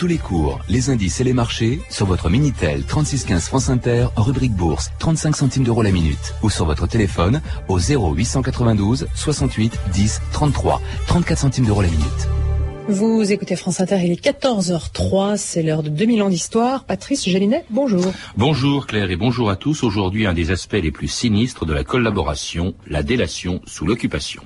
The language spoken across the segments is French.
tous les cours, les indices et les marchés sur votre Minitel 3615 France Inter, rubrique bourse, 35 centimes d'euros la minute. Ou sur votre téléphone au 0892 68 10 33, 34 centimes d'euros la minute. Vous écoutez France Inter, il est 14h03, c'est l'heure de 2000 ans d'histoire. Patrice Gélinet, bonjour. Bonjour Claire et bonjour à tous. Aujourd'hui, un des aspects les plus sinistres de la collaboration, la délation sous l'occupation.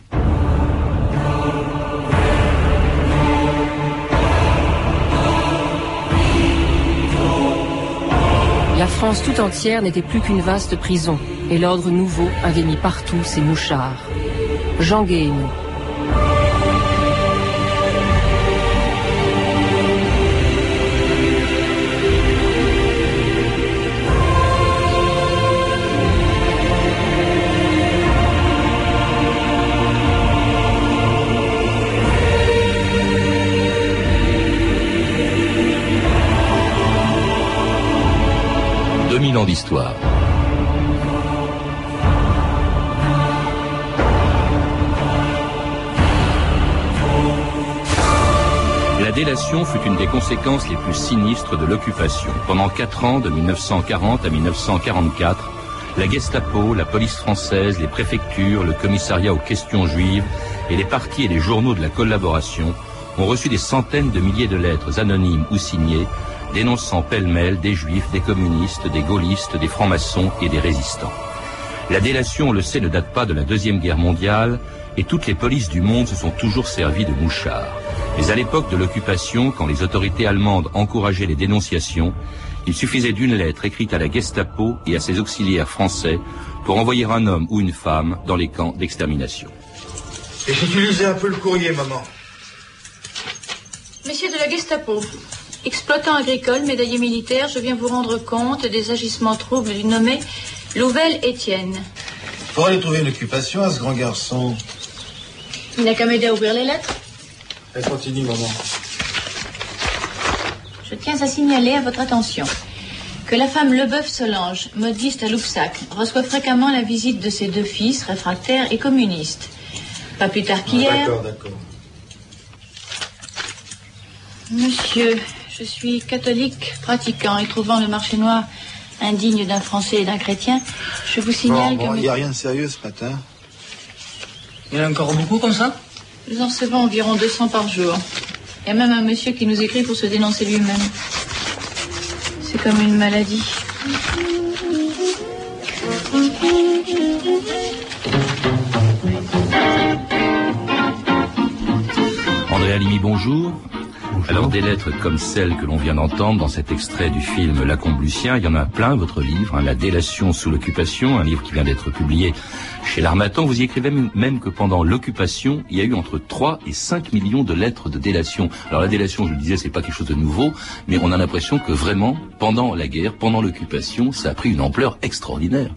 France tout entière n'était plus qu'une vaste prison, et l'ordre nouveau avait mis partout ses mouchards. Jean. La délation fut une des conséquences les plus sinistres de l'occupation. Pendant quatre ans, de 1940 à 1944, la Gestapo, la police française, les préfectures, le commissariat aux questions juives et les partis et les journaux de la collaboration ont reçu des centaines de milliers de lettres anonymes ou signées dénonçant pêle-mêle des juifs, des communistes, des gaullistes, des francs-maçons et des résistants. La délation, on le sait, ne date pas de la Deuxième Guerre mondiale, et toutes les polices du monde se sont toujours servies de mouchards. Mais à l'époque de l'occupation, quand les autorités allemandes encourageaient les dénonciations, il suffisait d'une lettre écrite à la Gestapo et à ses auxiliaires français pour envoyer un homme ou une femme dans les camps d'extermination. Et un peu le courrier, maman. Messieurs de la Gestapo, exploitant agricole, médaillé militaire, je viens vous rendre compte des agissements troubles du nommé Louvel Étienne. Pour aller trouver une occupation à ce grand garçon. Il n'a qu'à m'aider à ouvrir les lettres. Elle continue, maman. Je tiens à signaler à votre attention que la femme Leboeuf Solange, modiste à Loupsac, reçoit fréquemment la visite de ses deux fils, réfractaires et communistes. Pas plus tard qu'hier. Ah, d'accord, d'accord. Monsieur, je suis catholique pratiquant et trouvant le marché noir indigne d'un Français et d'un chrétien, je vous signale Bon, bon, que il n'y a rien de sérieux ce matin. Il y en a encore beaucoup comme ça? Nous en recevons environ 200 par jour. Il y a même un monsieur qui nous écrit pour se dénoncer lui-même. C'est comme une maladie. André Alimi, bonjour. Alors des lettres comme celles que l'on vient d'entendre dans cet extrait du film Lacombe Lucien, il y en a plein, votre livre, hein, La délation sous l'occupation, un livre qui vient d'être publié chez l'Armatan. Vous y écrivez même, même que pendant l'occupation, il y a eu entre 3 et 5 millions de lettres de délation. Alors la délation, je le disais, c'est pas quelque chose de nouveau, mais on a l'impression que vraiment, pendant la guerre, pendant l'occupation, ça a pris une ampleur extraordinaire.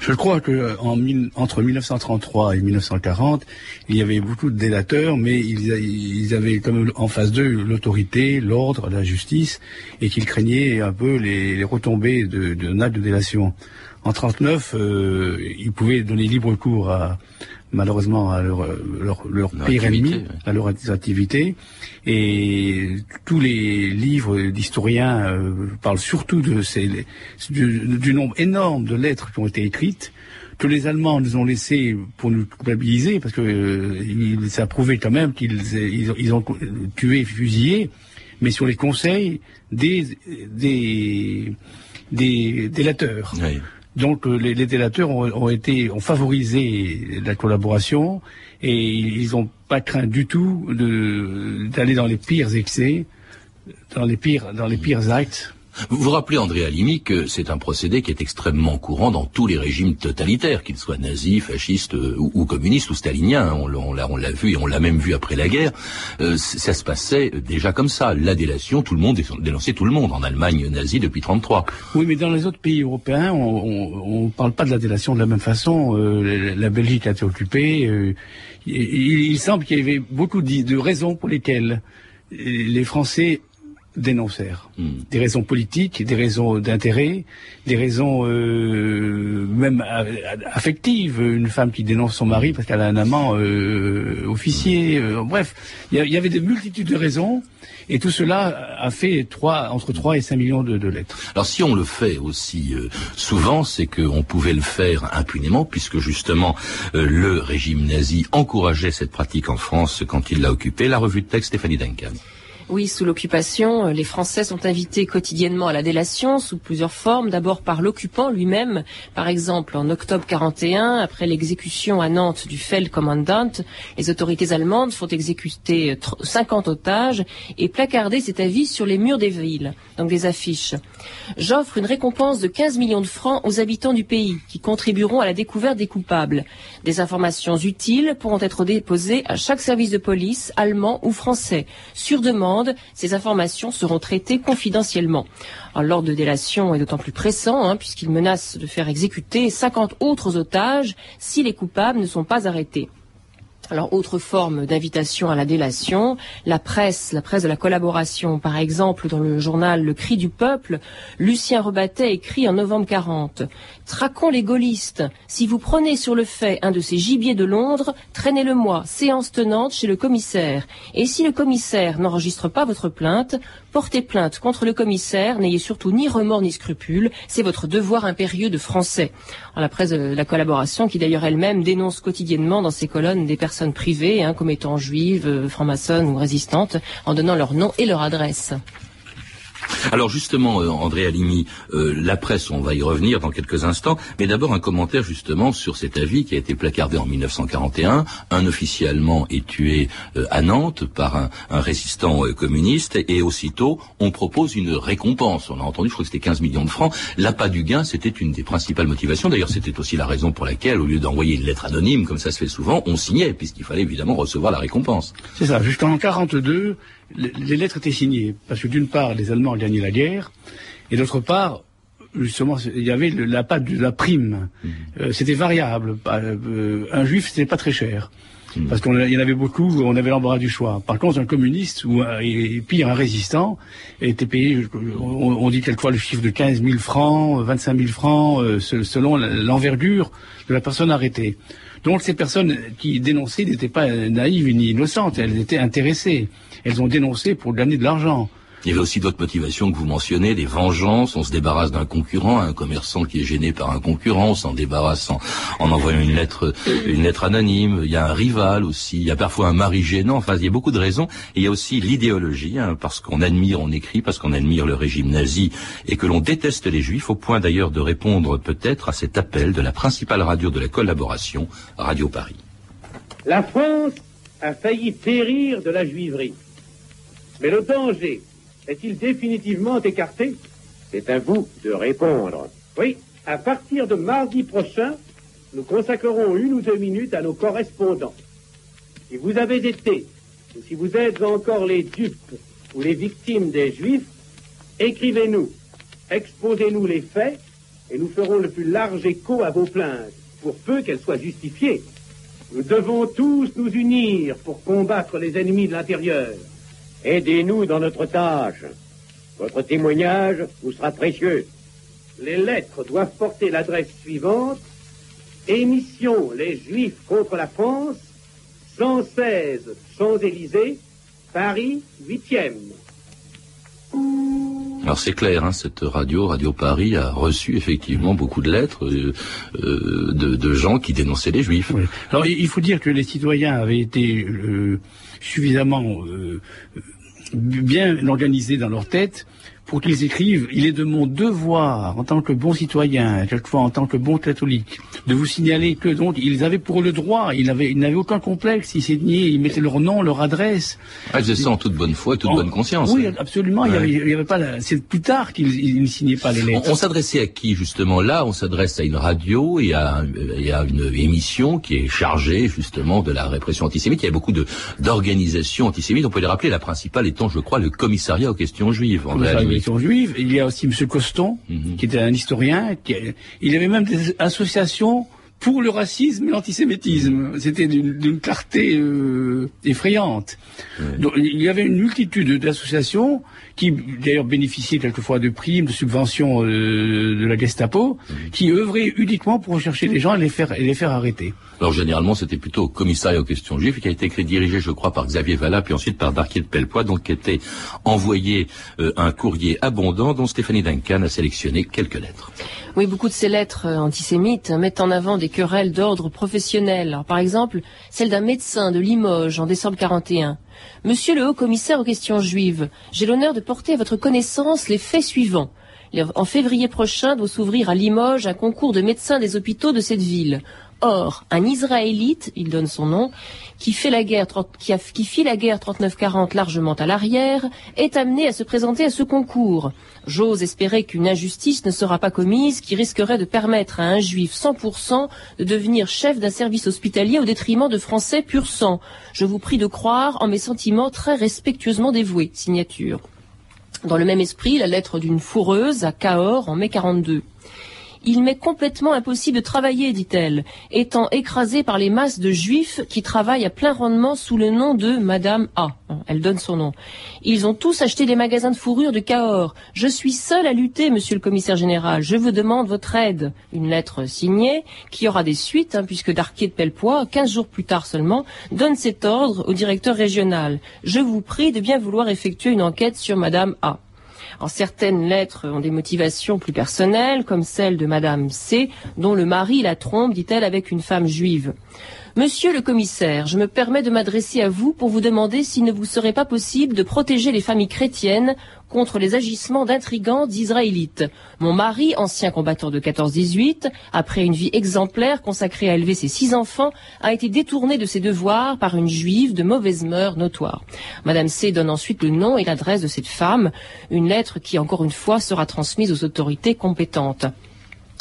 Je crois que mille- entre 1933 et 1940, il y avait beaucoup de délateurs, mais ils, avaient comme en face d'eux l'autorité, l'ordre, la justice, et qu'ils craignaient un peu les, retombées de, de acte de délation. En 39, euh, ils pouvaient donner libre cours à malheureusement à leur, leur, leur pire ennemi, ouais. à leur activité. Et tous les livres d'historiens euh, parlent surtout de ces, du, du nombre énorme de lettres qui ont été écrites, que les Allemands nous ont laissé pour nous culpabiliser, parce que euh, il- ça prouvait quand même qu'ils ils, ont- ils ont tué, fusillé, mais sur les conseils des des des délateurs. Oui. Donc euh, les, les délateurs ont, ont été ont favorisé la collaboration et ils n'ont pas craint du tout d'aller dans les pires excès, dans les pires dans les pires actes. Vous vous rappelez, André Alimi, que c'est un procédé qui est extrêmement courant dans tous les régimes totalitaires, qu'ils soient nazis, fascistes euh, ou, communistes ou staliniens. On, l'a- on on l'a vu et on l'a même vu après la guerre. Euh, ça se passait déjà comme ça. La délation, tout le monde dénonçait tout le monde. En Allemagne nazie depuis 33. Oui, mais dans les autres pays européens, on ne parle pas de la délation de la même façon. Euh, la, Belgique a été occupée. euh, il, il- semble qu'il y avait beaucoup de raisons pour lesquelles les Français dénoncèrent. Des raisons politiques, des raisons d'intérêt, des raisons euh, même affectives. Une femme qui dénonce son mari parce qu'elle a un amant euh, officier. Euh, bref, il y, avait des multitudes de raisons. Et tout cela a fait trois, entre 3 et 5 millions de, de lettres. Alors si on le fait aussi euh, souvent, c'est qu'on pouvait le faire impunément, puisque justement euh, le régime nazi encourageait cette pratique en France quand il l'a occupé. La revue de texte Stéphanie Duncan. Oui, sous l'occupation, euh, les Français sont invités quotidiennement à la délation sous plusieurs formes. D'abord par l'occupant lui-même. Par exemple, en octobre 41, après l'exécution à Nantes du Feldkommandant, les autorités allemandes font exécuter 50 otages et placarder cet avis sur les murs des villes, donc des affiches. J'offre une récompense de 15 millions de francs aux habitants du pays qui contribueront à la découverte des coupables. Des informations utiles pourront être déposées à chaque service de police, allemand ou français, sur demande ces informations seront traitées confidentiellement. L'ordre de délation est d'autant plus pressant hein, puisqu'il menace de faire exécuter 50 autres otages si les coupables ne sont pas arrêtés. Alors, autre forme d'invitation à la délation, la presse, la presse de la collaboration. Par exemple, dans le journal Le Cri du Peuple, Lucien Rebattet écrit en novembre 40 Traquons les gaullistes. Si vous prenez sur le fait un de ces gibiers de Londres, traînez-le-moi, séance tenante chez le commissaire. Et si le commissaire n'enregistre pas votre plainte, portez plainte contre le commissaire, n'ayez surtout ni remords ni scrupules, c'est votre devoir impérieux de français. la presse de la collaboration, qui d'ailleurs elle-même dénonce quotidiennement dans ses colonnes des personnes privées, hein, comme étant juives, euh, francs-maçonnes ou résistantes, en donnant leur nom et leur adresse. Alors justement, euh, André Alimi, euh, la presse, on va y revenir dans quelques instants, mais d'abord un commentaire justement sur cet avis qui a été placardé en 1941. Un officier allemand est tué euh, à Nantes par un, résistant communiste et aussitôt on propose une récompense. On a entendu, je crois que c'était 15 millions de francs. L'appât du gain, c'était une des principales motivations. D'ailleurs, c'était aussi la raison pour laquelle, au lieu d'envoyer une lettre anonyme, comme ça se fait souvent, on signait, puisqu'il fallait évidemment recevoir la récompense. C'est ça. Jusqu'en 42, les lettres étaient signées parce que d'une part, les Allemands gagné la guerre, et d'autre part, justement, il y avait la pâte de la prime. Mhm. Euh, c'était variable. Euh, un juif, c'était pas très cher. Mhm. Parce qu'il y en avait beaucoup, on avait l'embarras du choix. Par contre, un communiste ou et pire un résistant était payé, on, dit quelquefois le chiffre de 15 000 francs, 25 000 francs, euh, selon l'envergure de la personne arrêtée. Donc ces personnes qui dénonçaient n'étaient pas naïves ni innocentes, elles étaient intéressées. Elles ont dénoncé pour gagner de l'argent. Il y avait aussi d'autres motivations que vous mentionnez, des vengeances, on se débarrasse d'un concurrent, un commerçant qui est gêné par un concurrent, on s'en débarrasse en, envoyant une lettre, une lettre anonyme, il y a un rival aussi, il y a parfois un mari gênant, enfin il y a beaucoup de raisons, et il y a aussi l'idéologie, hein, parce qu'on admire, on écrit, parce qu'on admire le régime nazi et que l'on déteste les juifs, au point d'ailleurs de répondre peut-être à cet appel de la principale radio de la collaboration, Radio Paris. La France a failli périr de la juiverie. Mais le danger est-il définitivement écarté? C'est à vous de répondre. Oui, à partir de mardi prochain, nous consacrerons une ou deux minutes à nos correspondants. Si vous avez été, ou si vous êtes encore les dupes ou les victimes des Juifs, écrivez-nous, exposez-nous les faits, et nous ferons le plus large écho à vos plaintes, pour peu qu'elles soient justifiées. Nous devons tous nous unir pour combattre les ennemis de l'intérieur. Aidez-nous dans notre tâche. Votre témoignage vous sera précieux. Les lettres doivent porter l'adresse suivante. Émission Les Juifs contre la France, 116 Champs-Élysées, Paris 8e. Alors c'est clair, hein, cette radio, Radio Paris, a reçu effectivement beaucoup de lettres euh, euh, de, gens qui dénonçaient les Juifs. Alors il faut dire que les citoyens avaient été euh, suffisamment bien organisés dans leur tête pour qu'ils écrivent, il est de mon devoir, en tant que bon citoyen, quelquefois en tant que bon catholique, de vous signaler que donc ils avaient pour le droit, ils n'avaient, ils n'avaient aucun complexe, ils signaient, ils mettaient leur nom, leur adresse. Ah, ils faisaient ça en toute bonne foi toute bonne conscience. Oui, absolument. Il, y avait, il y avait pas. C'est plus tard qu'ils ne signaient pas les lettres. On, s'adressait à qui justement là? On s'adresse à une radio et à, et à, une émission qui est chargée justement de la répression antisémite. Il y a beaucoup de d'organisations antisémites. On peut les rappeler. La principale étant, je crois, le commissariat aux questions juives juive. Il y a aussi M. Coston, mhm. qui était un historien. Qui, il y avait même des associations pour le racisme et l'antisémitisme. C'était d'une clarté euh, effrayante. Donc, il y avait une multitude d'associations qui d'ailleurs bénéficiaient quelquefois de primes, de subventions euh, de la Gestapo, qui œuvraient uniquement pour rechercher les gens et les faire, et les faire arrêter. Alors généralement, c'était plutôt au commissariat aux questions juives, qui a été écrit, dirigé, je crois, par Xavier Vallat, puis ensuite par Darquier de Pellepoix, donc qui était envoyé euh, un courrier abondant dont Stéphanie Duncan a sélectionné quelques lettres. Oui, beaucoup de ces lettres euh, antisémites mettent en avant des querelles d'ordre professionnel. Par exemple, celle d'un médecin de Limoges en décembre 41. Monsieur le haut commissaire aux questions juives, j'ai l'honneur de porter à votre connaissance les faits suivants. En février prochain doit s'ouvrir à Limoges un concours de médecins des hôpitaux de cette ville. Or, un Israélite, il donne son nom, qui, fit la guerre 39-40 largement à l'arrière, est amené à se présenter à ce concours. J'ose espérer qu'une injustice ne sera pas commise qui risquerait de permettre à un juif 100% de devenir chef d'un service hospitalier au détriment de Français pur sang. Je vous prie de croire en mes sentiments très respectueusement dévoués. Signature. Dans le même esprit, la lettre d'une fourreuse à Cahors en mai 42. Il m'est complètement impossible de travailler, dit-elle, étant écrasée par les masses de juifs qui travaillent à plein rendement sous le nom de Madame A. Elle donne son nom. Ils ont tous acheté des magasins de fourrure de Cahors. Je suis seule à lutter, monsieur le commissaire général. Je vous demande votre aide. Une lettre signée, qui aura des suites, hein, puisque Darquier de Pellepoix, quinze jours plus tard seulement, donne cet ordre au directeur régional. Je vous prie de bien vouloir effectuer une enquête sur Madame A. En certaines lettres ont des motivations plus personnelles, comme celle de Madame C, dont le mari la trompe, dit-elle, avec une femme juive. Monsieur le commissaire, je me permets de m'adresser à vous pour vous demander s'il ne vous serait pas possible de protéger les familles chrétiennes contre les agissements d'intrigants d'Israélites. Mon mari, ancien combattant de 14-18, après une vie exemplaire consacrée à élever ses six enfants, a été détourné de ses devoirs par une juive de mauvaise mœurs notoire. Madame C donne ensuite le nom et l'adresse de cette femme, une lettre qui, encore une fois, sera transmise aux autorités compétentes.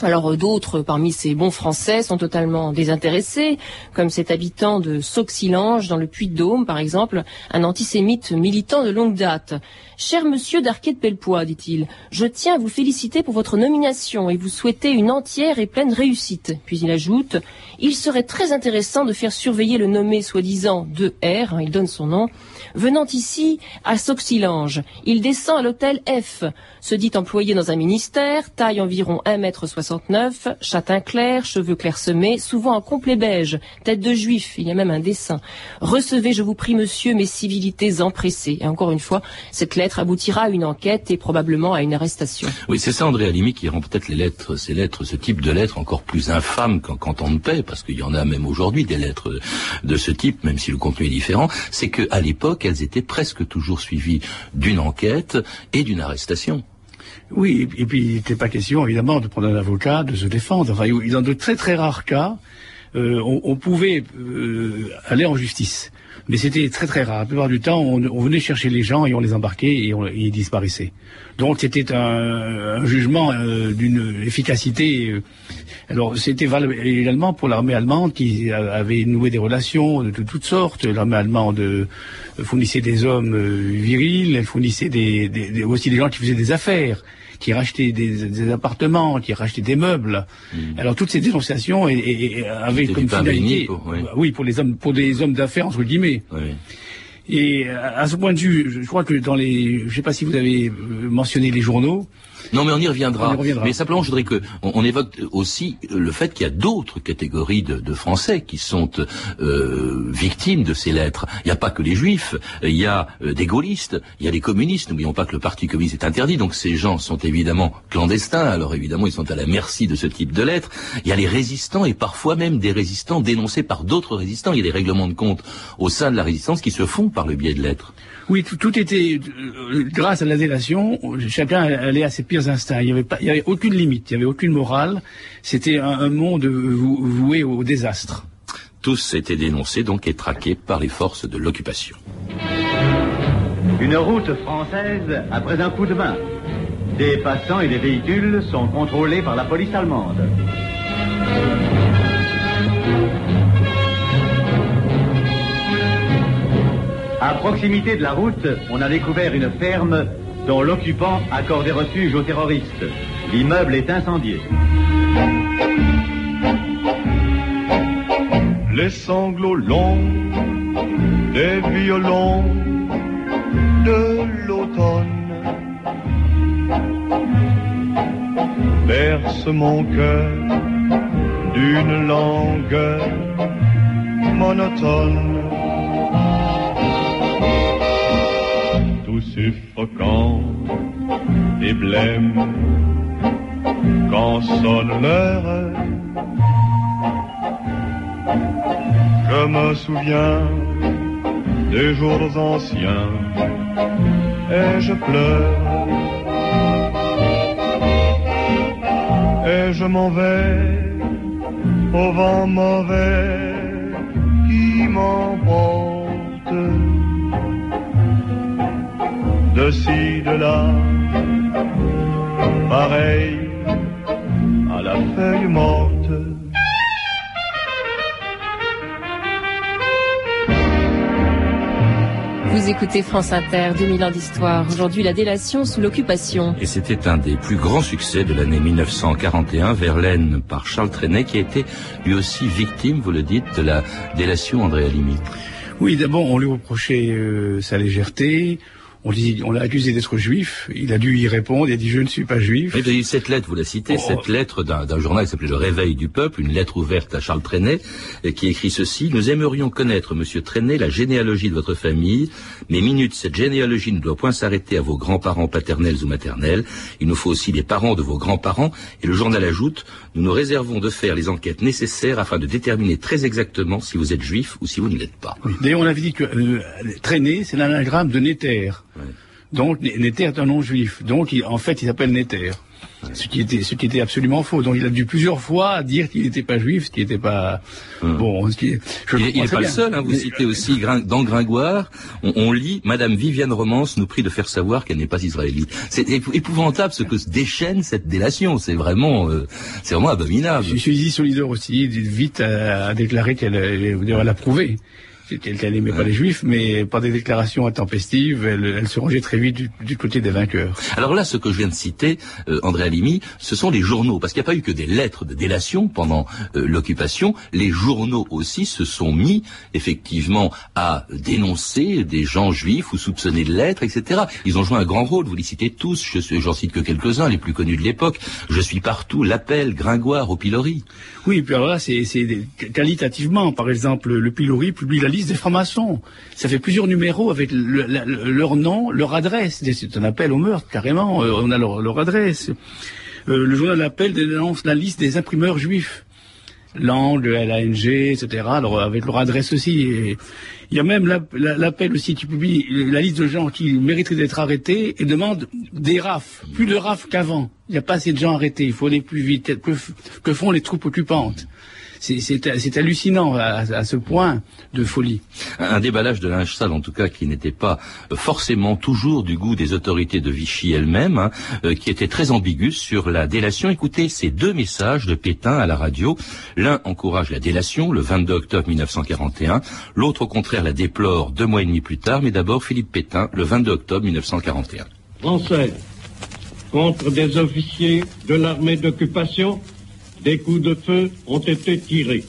Alors euh, d'autres parmi ces bons Français sont totalement désintéressés, comme cet habitant de Sauxilange dans le Puy-de-Dôme par exemple, un antisémite militant de longue date. Cher monsieur d'Arquet de Pellepoix, dit-il, je tiens à vous féliciter pour votre nomination et vous souhaiter une entière et pleine réussite. Puis il ajoute, il serait très intéressant de faire surveiller le nommé soi-disant de R, hein, il donne son nom, venant ici à Sauxilange. Il descend à l'hôtel F, se dit employé dans un ministère, taille environ 1m69, châtain clair, cheveux clairsemés, souvent en complet beige, tête de juif, il y a même un dessin. Recevez, je vous prie, monsieur, mes civilités empressées. Et encore une fois, cette lettre aboutira à une enquête et probablement à une arrestation. Oui, c'est ça, André Alimi, qui rend peut-être les lettres, ces lettres, ce type de lettres encore plus infâmes quand, on ne paie, parce qu'il y en a même aujourd'hui des lettres de ce type, même si le contenu est différent, c'est qu'à l'époque, elles étaient presque toujours suivies d'une enquête et d'une arrestation. Oui, et puis il n'était pas question évidemment de prendre un avocat, de se défendre. Enfin, dans de très très rares cas, euh, on, pouvait euh, aller en justice. Mais c'était très très rare. La plupart du temps, on, venait chercher les gens et on les embarquait et, ils disparaissaient. Donc c'était un, jugement euh, d'une efficacité. alors c'était également pour l'armée allemande qui avait noué des relations de, toutes sortes. L'armée allemande fournissait des hommes virils, elle fournissait des, aussi des gens qui faisaient des affaires qui rachetaient des, appartements, qui rachetaient des meubles. Hmm. Alors toutes ces dénonciations avaient comme finalité, pour, oui. pour les hommes, pour des hommes d'affaires entre guillemets. Et à ce point de vue, je crois que dans les, je ne sais pas si vous avez euh, mentionné les journaux, non, mais on y reviendra. Mais simplement, je voudrais que on, évoque aussi le fait qu'il y a d'autres catégories de, Français qui sont euh, victimes de ces lettres. Il n'y a pas que les Juifs. Il y a euh, des gaullistes. Il y a des communistes. N'oublions pas que le Parti communiste est interdit. Donc ces gens sont évidemment clandestins. Alors évidemment, ils sont à la merci de ce type de lettres. Il y a les résistants et parfois même des résistants dénoncés par d'autres résistants. Il y a des règlements de compte au sein de la résistance qui se font par le biais de lettres. Oui, tout, était euh, grâce à la délation. Chacun allait à ses pires instincts. Il n'y avait pas, il y avait aucune limite, il n'y avait aucune morale. C'était un, monde voué au désastre. Tous étaient dénoncés donc et traqués par les forces de l'occupation. Une route française après un coup de main. Des passants et des véhicules sont contrôlés par la police allemande. Proximité de la route, on a découvert une ferme dont l'occupant accordait refuge aux terroristes. L'immeuble est incendié. les sanglots longs des violons de l'automne berce mon cœur d'une langue monotone. Suffocant et blême quand sonne l'heure. Je me souviens des jours anciens et je pleure. Et je m'en vais au vent mauvais qui m'emporte de ci, de là, pareil à la feuille morte. Vous écoutez France Inter, 2000 ans d'histoire. Aujourd'hui, la délation sous l'occupation. Et c'était un des plus grands succès de l'année 1941, Verlaine par Charles Trenet, qui a été lui aussi victime, vous le dites, de la délation André Alimi. Oui, d'abord, on lui reprochait euh, sa légèreté, on, on l'a accusé d'être juif. Il a dû y répondre. Il a dit je ne suis pas juif. Oui, cette lettre, vous la citez, oh. cette lettre d'un journal qui s'appelait Le Réveil du Peuple, une lettre ouverte à Charles Trenet, qui écrit ceci Nous aimerions connaître, Monsieur Trenet, la généalogie de votre famille. Mais minute, cette généalogie ne doit point s'arrêter à vos grands-parents paternels ou maternels. Il nous faut aussi les parents de vos grands-parents. Et le journal ajoute Nous nous réservons de faire les enquêtes nécessaires afin de déterminer très exactement si vous êtes juif ou si vous ne l'êtes pas. D'ailleurs, on avait dit que euh, Trenet, c'est l'anagramme de Néter. Donc Néter est un nom juif. Donc en fait, il s'appelle Néter. Ce qui était, ce qui était absolument faux. Donc il a dû plusieurs fois dire qu'il n'était pas juif, ce qui n'était pas hum. bon. Ce qui, je il n'est pas le seul. Hein, vous citez aussi dans Gringoire, on, lit Madame Viviane Romance nous prie de faire savoir qu'elle n'est pas israélite. C'est épouvantable ce que déchaîne cette délation. C'est vraiment, euh, c'est vraiment abominable. Je suis solidaire aussi, vite à, déclarer qu'elle, elle a prouvé qu'elle n'aimait pas les juifs, mais par des déclarations intempestives, elle, se rangeait très vite du, côté des vainqueurs. Alors là, ce que je viens de citer, euh, André Alimi, ce sont les journaux, parce qu'il n'y a pas eu que des lettres de délation pendant euh, l'occupation, les journaux aussi se sont mis effectivement à dénoncer des gens juifs ou soupçonnés de lettres, etc. Ils ont joué un grand rôle, vous les citez tous, je j'en cite que quelques-uns, les plus connus de l'époque. Je suis partout, l'appel, Gringoire, au pilori. Oui, puis alors là, c'est qualitativement, par exemple, le pilori publie la des francs-maçons. Ça fait plusieurs numéros avec leur nom, leur adresse. C'est un appel au meurtre, carrément. Euh, on a leur, adresse. Euh, le journal Appel dénonce la liste des imprimeurs juifs. Lang, LANG, etc. Alors, avec leur adresse aussi. Il y a même l'appel aussi qui publie la liste de gens qui mériteraient d'être arrêtés et demande des RAF. Plus de RAF qu'avant. Il n'y a pas assez de gens arrêtés. Il faut aller plus vite. Que, font les troupes occupantes? C'est hallucinant à, ce point de folie. Un déballage de linge sale, en tout cas, qui n'était pas forcément toujours du goût des autorités de Vichy elles-mêmes, hein, euh, qui était très ambigu sur la délation. Écoutez ces deux messages de Pétain à la radio. L'un encourage la délation, le 22 octobre 1941. L'autre, au contraire, la déplore deux mois et demi plus tard. Mais d'abord, Philippe Pétain, le 22 octobre 1941. Français, contre des officiers de l'armée d'occupation des coups de feu ont été tirés.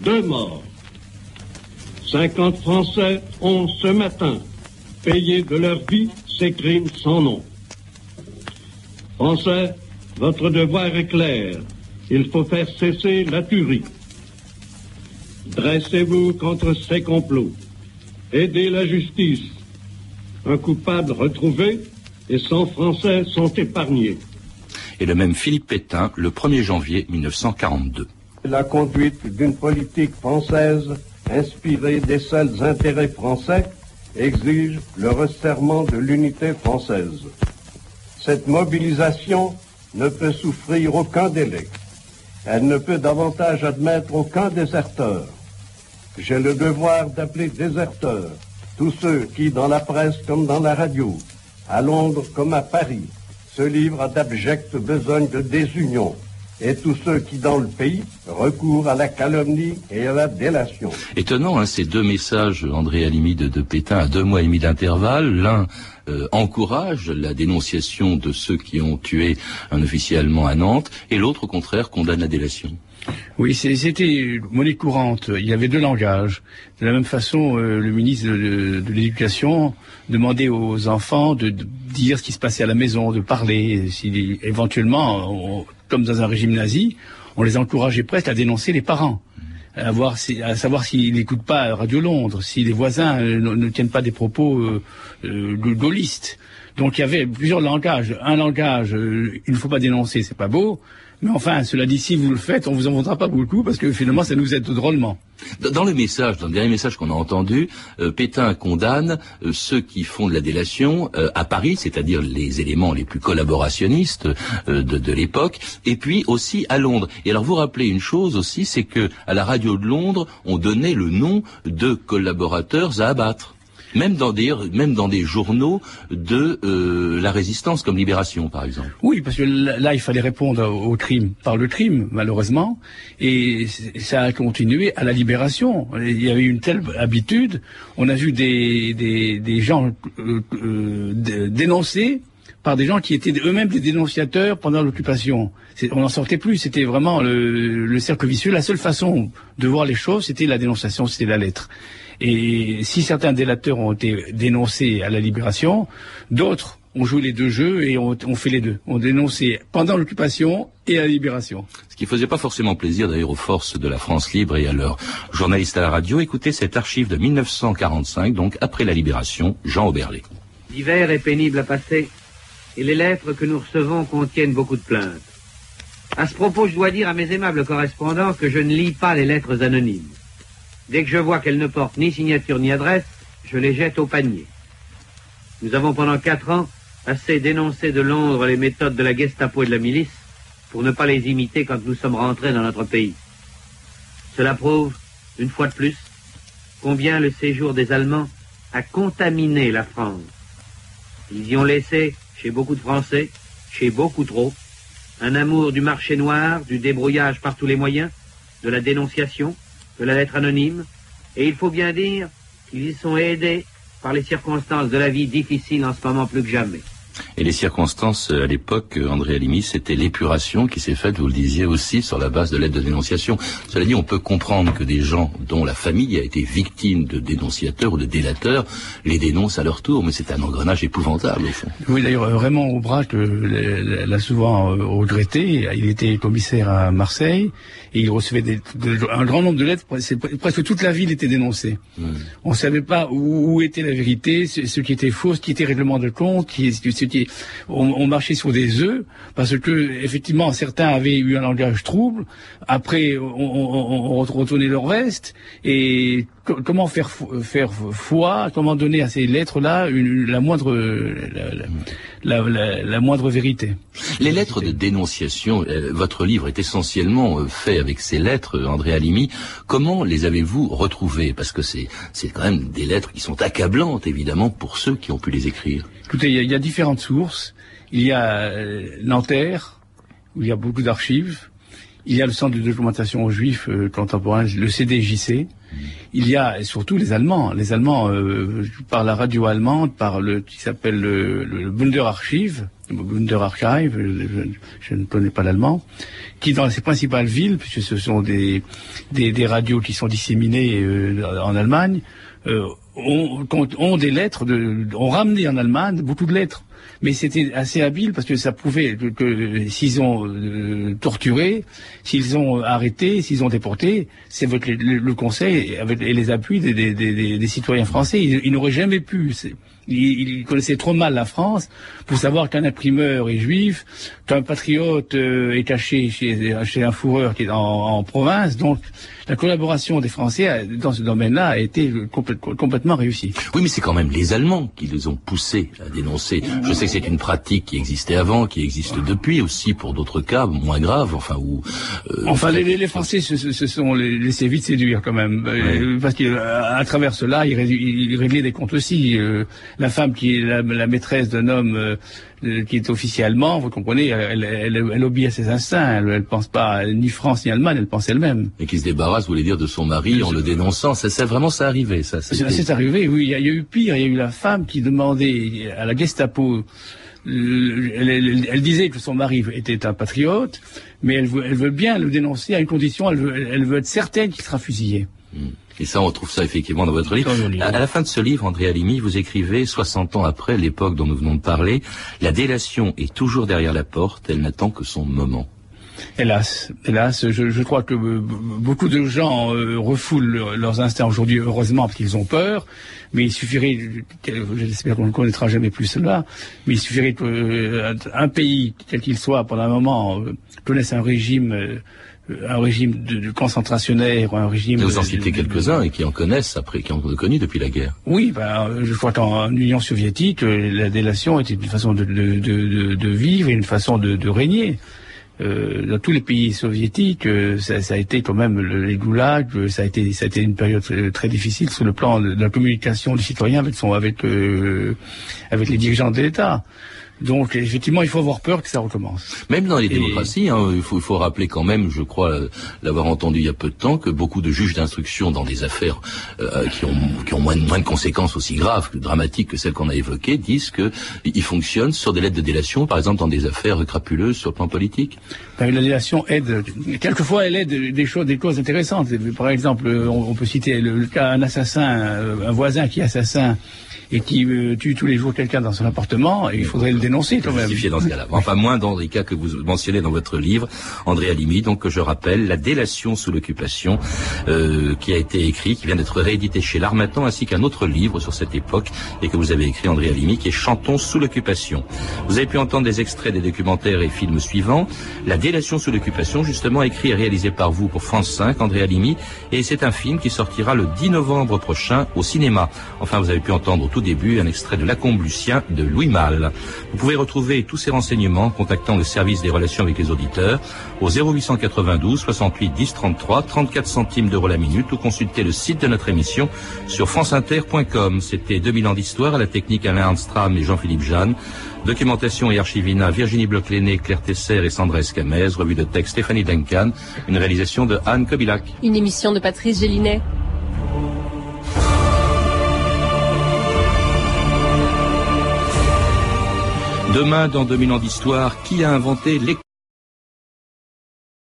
Deux morts. 50 Français ont ce matin payé de leur vie ces crimes sans nom. Français, votre devoir est clair. Il faut faire cesser la tuerie. Dressez-vous contre ces complots. Aidez la justice. Un coupable retrouvé et 100 Français sont épargnés et le même Philippe Pétain le 1er janvier 1942. La conduite d'une politique française inspirée des seuls intérêts français exige le resserrement de l'unité française. Cette mobilisation ne peut souffrir aucun délai. Elle ne peut davantage admettre aucun déserteur. J'ai le devoir d'appeler déserteurs tous ceux qui, dans la presse comme dans la radio, à Londres comme à Paris, se livrent à d'abjectes besognes de désunion et tous ceux qui, dans le pays, recourent à la calomnie et à la délation. Étonnant, hein, ces deux messages, André Alimi de, Pétain, à deux mois et demi d'intervalle. L'un euh, encourage la dénonciation de ceux qui ont tué un officier allemand à Nantes, et l'autre, au contraire, condamne la délation. Oui, c'était monnaie courante. Il y avait deux langages. De la même façon, euh, le ministre de, l'Éducation demandait aux enfants de, dire ce qui se passait à la maison, de parler. Si, éventuellement, comme dans un régime nazi, on les encourageait presque à dénoncer les parents. À, voir si, à savoir s'ils n'écoutent pas Radio Londres, si les voisins euh, ne, ne, tiennent pas des propos euh, gaullistes. Donc il y avait plusieurs langages. Un langage, il ne faut pas dénoncer, c'est pas beau. Mais enfin, cela dit, si vous le faites, on vous en voudra pas beaucoup parce que finalement, ça nous aide drôlement. Dans le message, dans le dernier message qu'on a entendu, euh, Pétain condamne euh, ceux qui font de la délation euh, à Paris, c'est-à-dire les éléments les plus collaborationnistes de, de l'époque, et puis aussi à Londres. Et alors vous rappelez une chose aussi, c'est que à la radio de Londres, on donnait le nom de collaborateurs à abattre même dans des même dans des journaux de euh, la résistance comme Libération par exemple. Oui, parce que là il fallait répondre au crime par le crime malheureusement et ça a continué à la Libération. Il y avait une telle habitude, on a vu des des, des gens euh, euh, dénoncer par des gens qui étaient eux-mêmes des dénonciateurs pendant l'occupation. On n'en sortait plus, c'était vraiment le cercle vicieux. La seule façon de voir les choses, c'était la dénonciation, c'était la lettre. Et si certains délateurs ont été dénoncés à la libération, d'autres ont joué les deux jeux et ont, ont fait les deux. Ont dénoncé pendant l'occupation et à la libération. Ce qui faisait pas forcément plaisir d'ailleurs aux forces de la France libre et à leurs journalistes à la radio. Écoutez cet archive de 1945, donc après la libération, Jean Auberlé. L'hiver est pénible à passer et les lettres que nous recevons contiennent beaucoup de plaintes. À ce propos, je dois dire à mes aimables correspondants que je ne lis pas les lettres anonymes. Dès que je vois qu'elles ne portent ni signature ni adresse, je les jette au panier. Nous avons pendant quatre ans assez dénoncé de Londres les méthodes de la Gestapo et de la milice pour ne pas les imiter quand nous sommes rentrés dans notre pays. Cela prouve, une fois de plus, combien le séjour des Allemands a contaminé la France. Ils y ont laissé, chez beaucoup de Français, chez beaucoup trop, un amour du marché noir, du débrouillage par tous les moyens, de la dénonciation, de la lettre anonyme, et il faut bien dire qu'ils y sont aidés par les circonstances de la vie difficiles en ce moment plus que jamais. Et les circonstances à l'époque, André Alimi, c'était l'épuration qui s'est faite, vous le disiez aussi, sur la base de l'aide de dénonciation. Cela dit, on peut comprendre que des gens dont la famille a été victime de dénonciateurs ou de délateurs les dénoncent à leur tour, mais c'est un engrenage épouvantable au fond. Oui, d'ailleurs, Raymond Aubrac l'a souvent regretté. Il était commissaire à Marseille et il recevait des, de, un grand nombre de lettres. Presque toute la ville était dénoncée. Mmh. On ne savait pas où, où, était la vérité, ce, ce, qui était faux, ce qui était règlement de compte, qui, ce on, on, marchait sur des œufs parce que effectivement certains avaient eu un langage trouble. Après, on, on, on retournait leur veste et comment faire faire foi, comment donner à ces lettres-là la moindre la, la, la, la, moindre vérité? Les lettres de dénonciation, euh, votre livre est essentiellement euh, fait avec ces lettres, André Alimi. Comment les avez-vous retrouvées? Parce que c'est c'est quand même des lettres qui sont accablantes, évidemment, pour ceux qui ont pu les écrire. Écoutez, il y, a, il y a différentes sources. Il y a euh, Nanterre, où il y a beaucoup d'archives. Il y a le Centre de documentation juif euh, contemporain, le CDJC. Il y a surtout les Allemands. Les Allemands, euh, par la radio allemande, par le qui s'appelle le, le Bunder Archive, le Bunder Archive, je, ne connais pas l'allemand, qui dans ces principales villes, puisque ce sont des, des, des radios qui sont disséminées euh, en Allemagne, euh, ont, ont, des lettres, de, ont ramené en Allemagne beaucoup de lettres. Mais c'était assez habile parce que ça prouvait que, s'ils ont euh, torturé, s'ils ont arrêté, s'ils ont déporté, c'est avec le, conseil avec, et les appuis des, des, des, citoyens français. Ils, n'auraient jamais pu. Ils, connaissaient trop mal la France pour savoir qu'un imprimeur est juif, qu'un patriote euh, est caché chez, chez, un fourreur qui est en, province. Donc la collaboration des Français dans ce domaine-là a été complètement réussie. Oui, mais c'est quand même les Allemands qui les ont poussés à dénoncer. Sais que c'est une pratique qui existait avant, qui existe depuis aussi pour d'autres cas moins graves, enfin où. Euh, enfin, les, les, Français se, se, sont laissés vite séduire quand même, ouais. parce qu'à travers cela, ils, ils, réglaient des comptes aussi. Euh, la femme qui est la, la maîtresse d'un homme euh, qui est officiellement, vous comprenez, elle, elle, elle, obéit à ses instincts, elle, elle pense pas ni France ni Allemagne, elle pense elle-même. Et qui se débarrasse, vous voulez dire, de son mari en le dénonçant, ça, c'est vraiment ça arrivé, ça. C'est arrivé, oui. Il y, a, il y, a, eu pire, il y a eu la femme qui demandait à la Gestapo elle, disait que son mari était un patriote, mais elle veut, elle veut bien le dénoncer à une condition, elle veut, elle veut être certaine qu'il sera fusillé. Hmm. Et ça, on trouve ça effectivement dans votre livre. À, la fin de ce livre, André Alimi, vous écrivez, 60 ans après l'époque dont nous venons de parler, la délation est toujours derrière la porte, elle n'attend que son moment. Hélas, hélas, je, crois que beaucoup de gens euh, refoulent leurs instincts aujourd'hui, heureusement, parce qu'ils ont peur. Mais il suffirait, j'espère qu'on ne connaîtra jamais plus cela, mais il suffirait qu'un euh, pays, tel qu'il soit, pendant un moment, euh, connaisse un régime un régime de, concentrationnaire, un régime. vous en citez quelques-uns et qui en connaissent après, qui ont connu depuis la guerre. Oui, ben, je crois qu'en Union soviétique, la délation était une façon de, de vivre et une façon de, régner. Euh, dans tous les pays soviétiques, euh, ça, ça, a été quand même le, les goulags, euh, ça a été ça a été une période très, difficile sur le plan de, la communication des citoyens avec son avec avec les dirigeants de l'État. Donc effectivement, il faut avoir peur que ça recommence. Même dans les démocraties, hein, il, faut, il faut rappeler quand même, je crois l'avoir entendu il y a peu de temps, que beaucoup de juges d'instruction dans des affaires euh, qui ont, qui ont moins, moins, de conséquences aussi graves, dramatiques que celles qu'on a évoquées, disent qu'ils fonctionnent sur des lettres de délation, par exemple dans des affaires crapuleuses sur le plan politique. Ben, la délation aide, quelquefois elle aide des choses, des causes intéressantes. Par exemple, on, peut citer le, cas un assassin, euh, un voisin qui est assassin et qui euh, tue tous les jours quelqu'un dans son appartement, il faudrait le dénoncer quand même. dans ce cas-là. Enfin, moins dans les cas que vous mentionnez dans votre livre, André Alimi, donc que je rappelle, La délation sous l'occupation, euh, qui a été écrit, qui vient d'être réédité chez l'Armatan, ainsi qu'un autre livre sur cette époque, et que vous avez écrit, André Alimi, qui est Chantons sous l'occupation. Vous avez pu entendre des extraits des documentaires et films suivants. La délation sous l'occupation, justement, écrit et réalisé par vous pour France 5, André Alimi, et c'est un film qui sortira le 10 novembre prochain au cinéma. Enfin, vous avez pu entendre tout début un extrait de Lacombe Lucien de Louis Malle. Vous pouvez retrouver tous ces renseignements en contactant le service des relations avec les auditeurs au 0892 68 10 33 34 centimes d'euros la minute ou consulter le site de notre émission sur franceinter.com. C'était 2000 ans d'histoire à la technique Alain Armstrong et Jean-Philippe Jeanne. Documentation et archivina Virginie bloch Claire Tesser et Sandra Escamez. Revue de texte Stéphanie Duncan. Une réalisation de Anne Kobilac. Une émission de Patrice Gélinet. Demain, dans 2000 ans d'histoire, qui a inventé l'école